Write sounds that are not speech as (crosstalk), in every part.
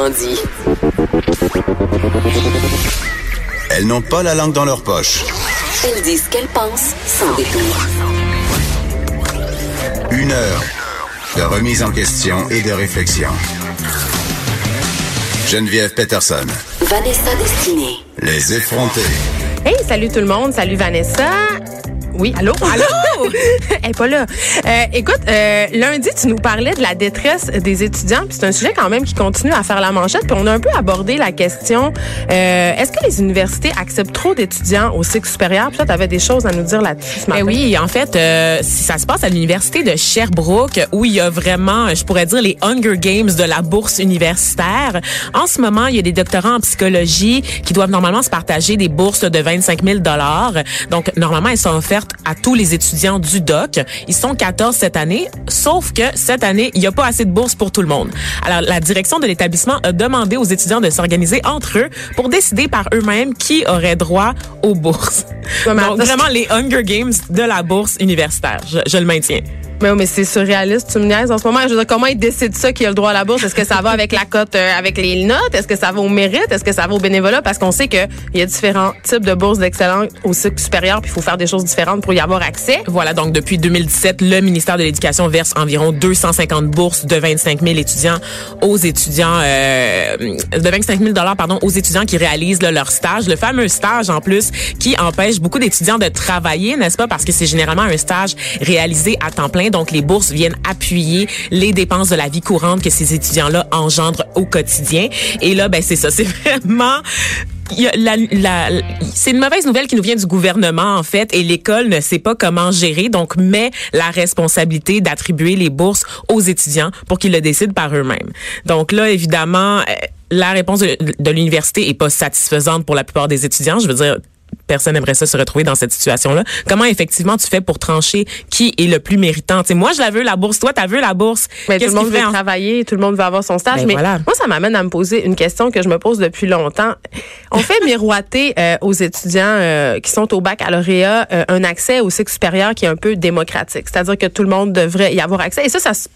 Autrement dit. Elles n'ont pas la langue dans leur poche. Elles disent ce qu'elles pensent sans détour. Une heure de remise en question et de réflexion. Geneviève Peterson. Vanessa Destinée. Les effrontés. Hey, salut tout le monde. Salut Vanessa. Oui, allô? Allô? (laughs) (laughs) Elle est pas là. Euh, écoute, euh, lundi, tu nous parlais de la détresse des étudiants, puis c'est un sujet quand même qui continue à faire la manchette, puis on a un peu abordé la question, euh, est-ce que les universités acceptent trop d'étudiants au cycle supérieur? Puis toi, tu avais des choses à nous dire là-dessus ce Ben oui, en fait, euh, si ça se passe à l'université de Sherbrooke, où il y a vraiment, je pourrais dire, les Hunger Games de la bourse universitaire. En ce moment, il y a des doctorants en psychologie qui doivent normalement se partager des bourses de 25 000 dollars. Donc, normalement, elles sont offertes à tous les étudiants du doc. Ils sont 14 cette année, sauf que cette année, il n'y a pas assez de bourses pour tout le monde. Alors, la direction de l'établissement a demandé aux étudiants de s'organiser entre eux pour décider par eux-mêmes qui aurait droit aux bourses. Donc, vraiment les Hunger Games de la bourse universitaire. Je, je le maintiens. Mais, mais c'est surréaliste, tu me niaises en ce moment. Je veux dire, comment ils décident ça qui a le droit à la bourse? Est-ce que ça va avec la cote, euh, avec les notes? Est-ce que ça va au mérite? Est-ce que ça va au bénévolat? Parce qu'on sait qu'il y a différents types de bourses d'excellence au cycle supérieur, puis il faut faire des choses différentes pour y avoir accès. Voilà, donc depuis 2017, le ministère de l'Éducation verse environ 250 bourses de 25 000 étudiants aux étudiants, euh, de 25 000 dollars pardon, aux étudiants qui réalisent là, leur stage, le fameux stage en plus qui empêche beaucoup d'étudiants de travailler, n'est-ce pas, parce que c'est généralement un stage réalisé à temps plein, donc les bourses viennent appuyer les dépenses de la vie courante que ces étudiants-là engendrent au quotidien. Et là, ben c'est ça, (laughs) c'est vraiment la, la- c'est une mauvaise nouvelle qui nous vient du gouvernement en fait et l'école ne sait pas comment gérer donc met la responsabilité d'attribuer les bourses aux étudiants pour qu'ils le décident par eux-mêmes. Donc là évidemment euh, la réponse de, de l'université est pas satisfaisante pour la plupart des étudiants, je veux dire Personne n'aimerait ça se retrouver dans cette situation-là. Comment effectivement tu fais pour trancher qui est le plus méritant? Tu moi, je la veux la bourse. Toi, t'as vu la bourse. Mais tout le monde veut en- travailler, tout le monde veut avoir son stage. Ben mais voilà. moi, ça m'amène à me poser une question que je me pose depuis longtemps. On fait miroiter (laughs) euh, aux étudiants euh, qui sont au baccalauréat euh, un accès au cycle supérieur qui est un peu démocratique. C'est-à-dire que tout le monde devrait y avoir accès. Et ça, ça, se-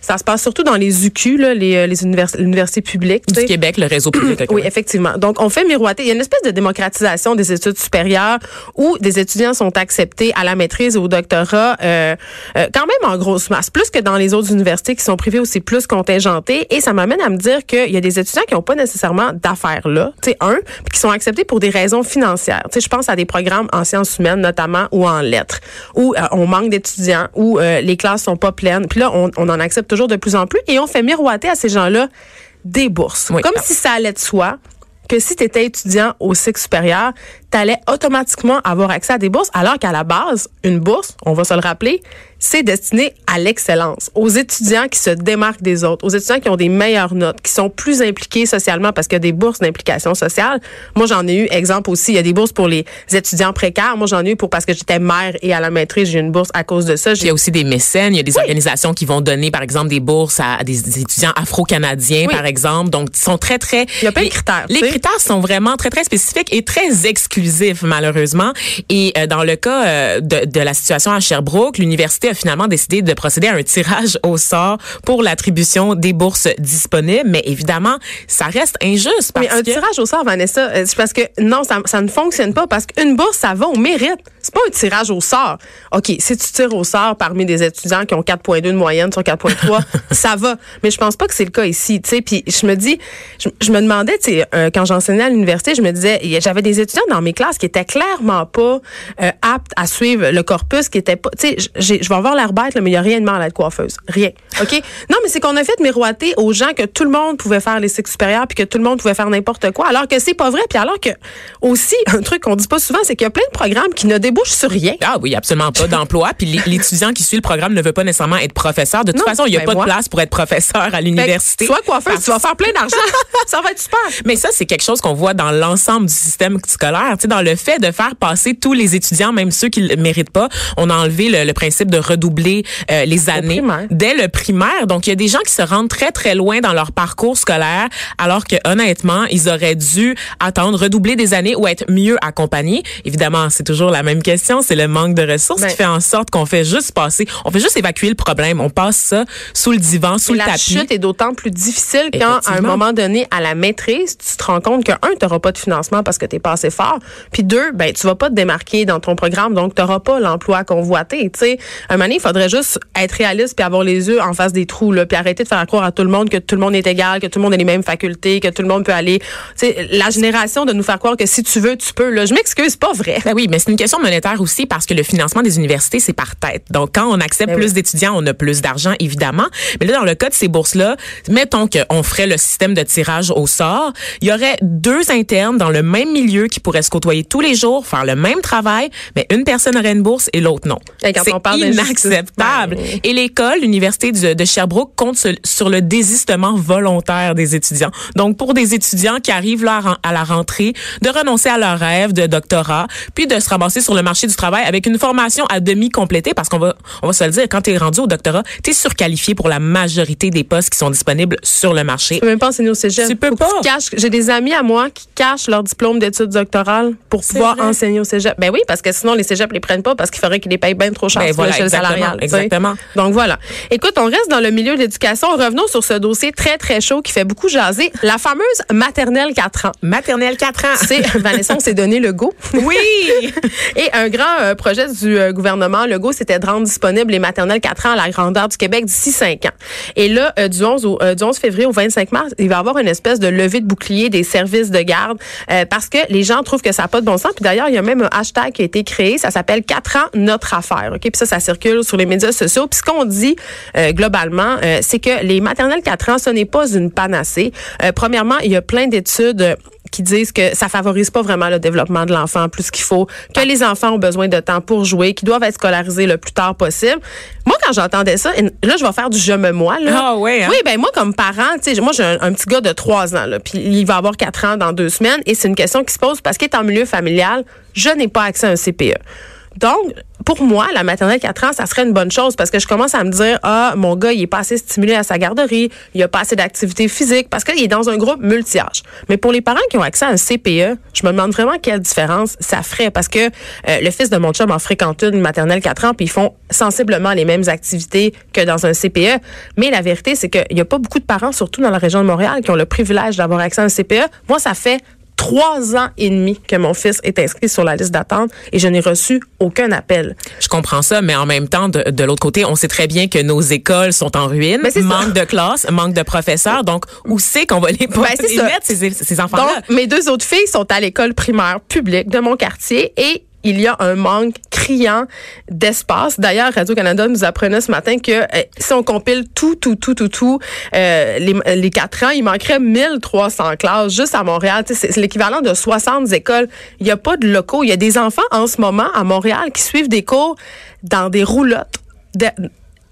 ça se passe surtout dans les UQ, là, les, euh, les univers- universités publiques. tu du. Québec, le réseau public. Oui, effectivement. Donc, on fait miroiter. Il y a une espèce de démocratisation des études supérieures où des étudiants sont acceptés à la maîtrise et au doctorat euh, euh, quand même en grosse masse, plus que dans les autres universités qui sont privées aussi plus contingentées. Et ça m'amène à me dire qu'il y a des étudiants qui n'ont pas nécessairement d'affaires là, tu sais, un, puis qui sont acceptés pour des raisons financières. Tu sais, je pense à des programmes en sciences humaines notamment ou en lettres, où euh, on manque d'étudiants, où les classes sont pas pleines. Puis là, on, on en accepte toujours de plus en plus et on fait miroiter à ces gens-là des bourses. Oui. Comme si ça allait de soi que si tu étais étudiant au cycle supérieur, tu allais automatiquement avoir accès à des bourses, alors qu'à la base, une bourse, on va se le rappeler, c'est destiné à l'excellence, aux étudiants qui se démarquent des autres, aux étudiants qui ont des meilleures notes, qui sont plus impliqués socialement parce qu'il y a des bourses d'implication sociale. Moi, j'en ai eu, exemple aussi, il y a des bourses pour les étudiants précaires. Moi, j'en ai eu pour parce que j'étais mère et à la maîtrise, j'ai eu une bourse à cause de ça. Il y a aussi des mécènes, il y a des organisations qui vont donner, par exemple, des bourses à, des, étudiants afro-canadiens, Oui. par exemple. Donc, ils sont très, très... Il y a plein de les- critères, Les sais. critères sont vraiment très, très spécifiques et très malheureusement. Et euh, dans le cas euh, de, de la situation à Sherbrooke, l'université a finalement décidé de procéder à un tirage au sort pour l'attribution des bourses disponibles. Mais évidemment, ça reste injuste parce Mais un que... tirage au sort, Vanessa, euh, c'est parce que non, ça, ça ne fonctionne pas parce qu'une bourse, ça va au mérite. C'est pas un tirage au sort. OK, si tu tires au sort parmi des étudiants qui ont 4.2 de moyenne sur 4.3, (laughs) ça va. Mais je pense pas que c'est le cas ici. Tu sais, puis je me dis, je, je me demandais, tu sais, euh, quand j'enseignais à l'université, je me disais, j'avais des étudiants dans mes classes qui étaient clairement pas euh, aptes à suivre le corpus, qui étaient pas, tu sais, je vais avoir l'air bête, là, mais il y a rien de mal à être coiffeuse. Rien. OK? (laughs) Non, mais c'est qu'on a fait miroiter aux gens que tout le monde pouvait faire les cycles supérieurs puis que tout le monde pouvait faire n'importe quoi, alors que c'est pas vrai. Puis alors que, aussi, (laughs) un truc qu'on dit pas souvent, c'est qu'il y a plein de programmes qui ne débouchent sur rien. Ah oui, absolument pas d'emploi. (laughs) Puis l'é- l'étudiant qui suit le programme ne veut pas nécessairement être professeur. De toute Non, façon, il n'y a ben pas moi. de place pour être professeur à l'université. sois coiffeuse, tu vas faire plein d'argent. ça va être super. Mais ça, c'est quelque chose qu'on voit dans l'ensemble du système scolaire, tu sais, dans le fait de faire passer tous les étudiants, même ceux qui le méritent pas. On a enlevé le, principe de redoubler euh, les années dès le primaire. Donc, il y a des gens qui se rendent très, très loin dans leur parcours scolaire, alors que honnêtement, ils auraient dû attendre, redoubler des années ou être mieux accompagnés. Évidemment, c'est toujours la même question, c'est le manque de ressources qui fait en sorte qu'on fait juste passer, on fait juste évacuer le problème, on passe ça sous le divan, sous le la tapis. La chute est d'autant plus difficile quand, à un moment donné, à la maîtrise, tu te rends compte que un, tu n'auras pas de financement parce que tu n'es pas assez fort, puis deux, ben tu vas pas te démarquer dans ton programme, donc tu n'auras pas l'emploi convoité. Tu sais, un moment donné, il faudrait juste être réaliste puis avoir les yeux en face des trous, là, puis arrêter de faire croire à tout le monde que tout le monde est égal, que tout le monde a les mêmes facultés, que tout le monde peut aller. Tu sais, la génération de nous faire croire que si tu veux, tu peux. Là, je m'excuse, pas vrai. Ben oui, mais c'est une question monétaire aussi parce que le financement des universités c'est par tête. Donc quand on accepte ben plus d'étudiants, on a plus d'argent évidemment. Mais là, dans le cas de ces bourses-là, mettons qu'on ferait le système de tirage au sort, il y aurait deux internes dans le même milieu qui pourraient se côtoyer tous les jours, faire le même travail, mais une personne aurait une bourse et l'autre non. C'est inacceptable. Ben et l'école, l'université de Sherbrooke compte sur le désistement volontaire des étudiants. Donc pour des étudiants qui arrivent là à la rentrée, de renoncer à leur rêve de doctorat, puis de se ramasser sur le marché du travail avec une formation à demi complétée, parce qu'on va, on va se le dire, quand tu es rendu au doctorat, tu es surqualifié pour la majorité des postes qui sont disponibles sur le marché. Tu peux même pas enseigner au cégep. Tu peux pas. J'ai des amis à moi qui cachent leur diplôme d'études doctorales pour pouvoir enseigner au cégep. Ben oui, parce que sinon, les cégeps les prennent pas parce qu'il faudrait qu'ils les payent bien trop cher ben sur voilà, salariale. Exactement. Donc voilà. Écoute, on reste dans le milieu de l'éducation. Revenons sur ce dossier très, très chaud qui fait beaucoup jaser. La fameuse maternelle 4 ans. Maternelle 4 ans. C'est, (laughs) Vanessa, on s'est donné le go. Oui! (laughs) Et un grand euh, projet du euh, gouvernement, le go, c'était de rendre disponibles les maternelles 4 ans à la grandeur du Québec d'ici 5 ans. Et là, euh, du, 11 au, du 11 février au 25 mars, il va y avoir une espèce de levée de bouclier des services de garde parce que les gens trouvent que ça n'a pas de. Puis d'ailleurs, il y a même un hashtag qui a été créé, ça s'appelle 4 ans notre affaire. OK? Puis ça, ça circule sur les médias sociaux. Puis ce qu'on dit globalement, c'est que les maternelles 4 ans, ce n'est pas une panacée. premièrement, il y a plein d'études qui disent que ça favorise pas vraiment le développement de l'enfant plus qu'il faut, que les enfants ont besoin de temps pour jouer, qu'ils doivent être scolarisés le plus tard possible. Moi, quand j'entendais ça, là, je vais faire du je me moi. Là. Ah ouais. Hein? Oui, ben moi, comme parent, tu sais, moi, j'ai un, petit gars de 3 ans, là, puis il va avoir 4 ans dans deux semaines, et c'est une question qui se pose parce qu'il est en milieu familial. Je n'ai pas accès à un CPE. Donc, pour moi, la maternelle 4 ans, ça serait une bonne chose parce que je commence à me dire, ah, mon gars, il est pas assez stimulé à sa garderie, il a pas assez d'activité physique parce qu'il est dans un groupe multi-âge. Mais pour les parents qui ont accès à un CPE, je me demande vraiment quelle différence ça ferait parce que euh, le fils de mon chum en fréquente une maternelle 4 ans puis ils font sensiblement les mêmes activités que dans un CPE. Mais la vérité, c'est qu'il y a pas beaucoup de parents, surtout dans la région de Montréal, qui ont le privilège d'avoir accès à un CPE. Moi, ça fait trois ans et demi que mon fils est inscrit sur la liste d'attente et je n'ai reçu aucun appel. Je comprends ça, mais en même temps, de, de l'autre côté, on sait très bien que nos écoles sont en ruine, manque de classes, manque de professeurs. Donc, où c'est qu'on va les, ben, mettre, ces, ces enfants-là? Mes deux autres filles sont à l'école primaire publique de mon quartier et il y a un manque criant d'espace. D'ailleurs, Radio-Canada nous apprenait ce matin que euh, si on compile tout, tout, tout, tout, tout, euh, les, les quatre ans, il manquerait 1300 classes juste à Montréal. C'est l'équivalent de 60 écoles. Il n'y a pas de locaux. Il y a des enfants en ce moment à Montréal qui suivent des cours dans des roulottes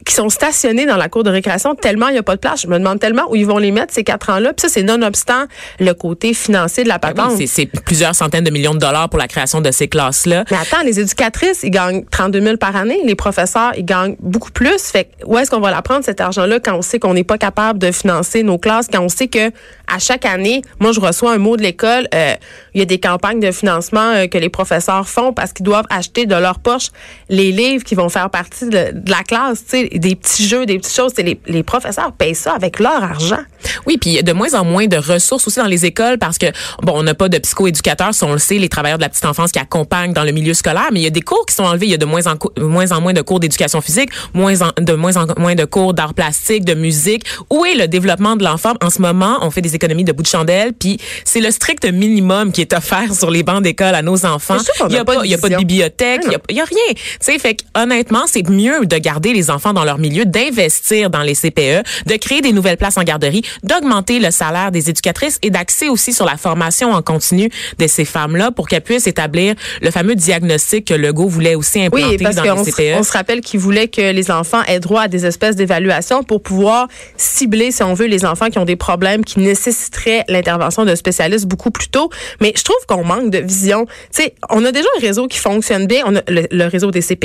qui sont stationnés dans la cour de récréation tellement il n'y a pas de place. Je me demande tellement où ils vont les mettre ces quatre ans-là. Puis ça, c'est nonobstant le côté financier de la ben patente. c'est plusieurs centaines de millions de dollars pour la création de ces classes-là. Mais attends, les éducatrices, ils gagnent 32 000 par année. Les professeurs, ils gagnent beaucoup plus. Fait où est-ce qu'on va la prendre, cet argent-là, quand on sait qu'on n'est pas capable de financer nos classes, quand on sait que à chaque année, moi, je reçois un mot de l'école, euh, il y a des campagnes de financement euh, que les professeurs font parce qu'ils doivent acheter de leur poche les livres qui vont faire partie de, de la classe, tu sais, des petits jeux, des petites choses. Les, les professeurs payent ça avec leur argent. Oui, puis il y a de moins en moins de ressources aussi dans les écoles parce que, bon, on n'a pas de psychoéducateurs, si on le sait, les travailleurs de la petite enfance qui accompagnent dans le milieu scolaire, mais il y a des cours qui sont enlevés. Il y a de moins en, moins, en moins de cours d'éducation physique, moins de moins en moins de cours d'art plastique, de musique. Où est le développement de l'enfant? En ce moment, on fait des économies de bout de chandelle, puis c'est le strict minimum qui est offert sur les bancs d'école à nos enfants. Il n'y a, y a pas de bibliothèque, il y, a, rien. Tu sais, fait honnêtement, c'est mieux de garder les enfants dans leur milieu, d'investir dans les CPE, de créer des nouvelles places en garderie, d'augmenter le salaire des éducatrices et d'axer aussi sur la formation en continu de ces femmes-là pour qu'elles puissent établir le fameux diagnostic que Legault voulait aussi implanter oui, parce dans les CPE. on se rappelle qu'il voulait que les enfants aient droit à des espèces d'évaluations pour pouvoir cibler, si on veut, les enfants qui ont des problèmes qui nécessiteraient l'intervention de spécialistes beaucoup plus tôt. Mais je trouve qu'on manque de vision. Tu sais, on a déjà un réseau qui fonctionne bien, on a le, le réseau des CPE.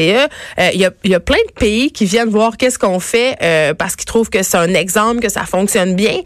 Euh, Il y, a, il y a plein de pays qui viennent voir qu'est-ce qu'on fait euh, parce qu'ils trouvent que c'est un exemple, que ça fonctionne bien.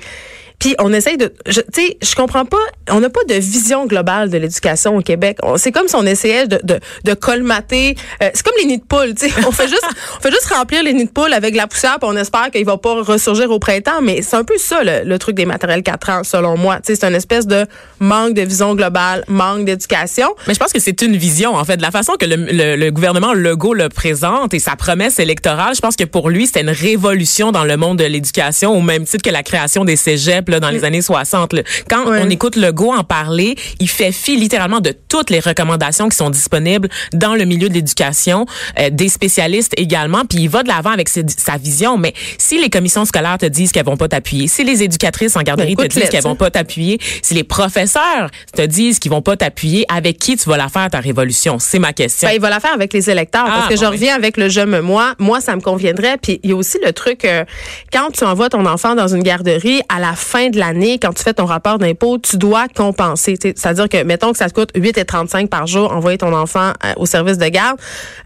Puis on essaye de, tu sais, je comprends pas, on n'a pas de vision globale de l'éducation au Québec. C'est comme si on essayait de, de, de colmater. euh, c'est comme les nids de poules, tu sais. On fait juste, (laughs) on fait juste remplir les nids de poules avec de la poussière, puis on espère qu'il va pas ressurgir au printemps. Mais c'est un peu ça le, le truc des matériels 4 ans, selon moi. Tu sais, c'est une espèce de manque de vision globale, manque d'éducation. Mais je pense que c'est une vision, en fait, de la façon que le, le- le gouvernement Legault le présente et sa promesse électorale. Je pense que pour lui, c'était une révolution dans le monde de l'éducation, au même titre que la création des cégeps là, dans les années 60. là. Quand on écoute Legault en parler, il fait fi littéralement de toutes les recommandations qui sont disponibles dans le milieu de l'éducation, euh, des spécialistes également, puis il va de l'avant avec ses- sa vision. Mais si les commissions scolaires te disent qu'elles vont pas t'appuyer, si les éducatrices en garderie Ben, te disent qu'elles vont pas t'appuyer, si les professeurs te disent qu'ils vont pas t'appuyer, avec qui tu vas la faire ta révolution? C'est ma question. Ben, il va la faire avec les électeurs. Ah, parce que bon, je reviens avec le je me moi. Moi, ça me conviendrait. Puis il y a aussi le truc, euh, quand tu envoies ton enfant dans une garderie, à la fin de l'année, quand tu fais ton rapport d'impôt, tu dois compenser. C'est-à-dire que, mettons que ça te coûte 8,35 par jour, envoyer ton enfant euh, au service de garde,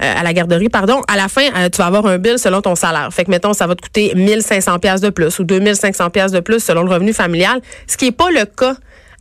euh, à la garderie, pardon. À la fin, euh, tu vas avoir un bill selon ton salaire. Fait que, mettons, ça va te coûter 1500 pièces de plus ou 2500 pièces de plus selon le revenu familial, ce qui est pas le cas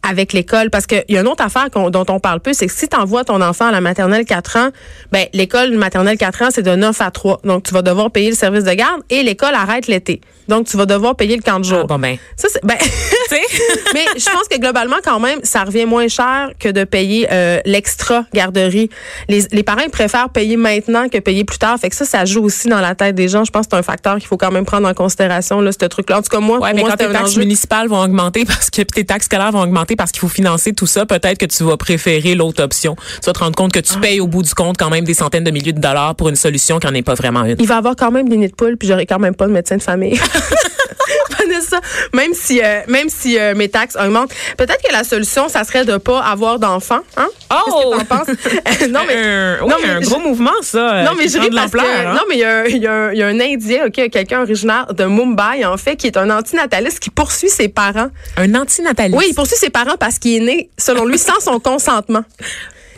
avec l'école parce qu'il y a une autre affaire dont on parle peu, c'est que si tu envoies ton enfant à la maternelle 4 ans, ben l'école maternelle 4 ans, c'est de 9 à 3. Donc tu vas devoir payer le service de garde et l'école arrête l'été. Donc tu vas devoir payer le camp de jour. Ah, bon ben, Ça c'est ben (laughs) (laughs) mais je pense que globalement quand même ça revient moins cher que de payer euh, l'extra garderie. Les, les parents ils préfèrent payer maintenant que payer plus tard. Fait que ça ça joue aussi dans la tête des gens. Je pense que c'est un facteur qu'il faut quand même prendre en consideration là ce truc là. En tout cas moi Ouais, pour mais moi quand tes taxes municipales vont augmenter (laughs) parce que tes taxes scolaires vont augmenter parce qu'il faut financer tout ça, peut-être que tu vas préférer l'autre option. Tu vas te rendre compte que tu payes au bout du compte quand même des centaines de milliers de dollars pour une solution qui n'en est pas vraiment une. il va avoir quand même des nids de poules, puis j'aurai quand même pas de médecin de famille. (laughs) Vanessa, même si euh, même si euh, mes taxes augmentent, peut-être que la solution ça serait de pas avoir d'enfants, hein? Oh! Qu'est-ce que t'en penses? (laughs) (laughs) Euh, Non mais un, oui, non, mais un je- gros mouvement ça. non, mais je ris parce que, hein. non, mais il y, a un- y y a Indien, OK, quelqu'un originaire de Mumbai, en fait, qui est un antinataliste qui poursuit ses parents. Un antinataliste? Oui, il poursuit ses parents parce qu'il est né, selon lui, sans son consentement.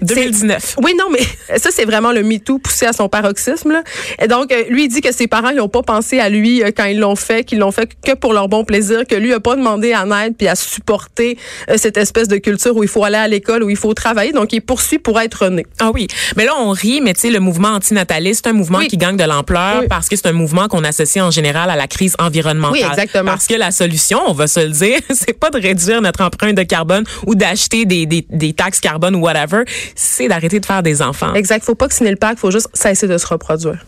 2019. Oui, non, mais (laughs) ça, c'est vraiment le MeToo poussé à son paroxysme. Là. Et donc, euh, lui, il dit que ses parents, ils n'ont pas pensé à lui euh, quand ils l'ont fait, qu'ils l'ont fait que pour leur bon plaisir, que lui a pas demandé à aide puis à supporter euh, cette espèce de culture où il faut aller à l'école, où il faut travailler. Donc, il poursuit pour être né. Ah oui, mais là on rit, mais tu sais le mouvement antinataliste, c'est un mouvement Oui. qui gagne de l'ampleur Oui. parce que c'est un mouvement qu'on associe en général à la crise environnementale. Oui, exactement. Parce que la solution, on va se le dire, (laughs) c'est pas de réduire notre empreinte de carbone ou d'acheter des, des, des taxes carbone ou whatever, c'est d'arrêter de faire des enfants. Exact. Faut pas que signer le pacte, faut juste cesser de se reproduire.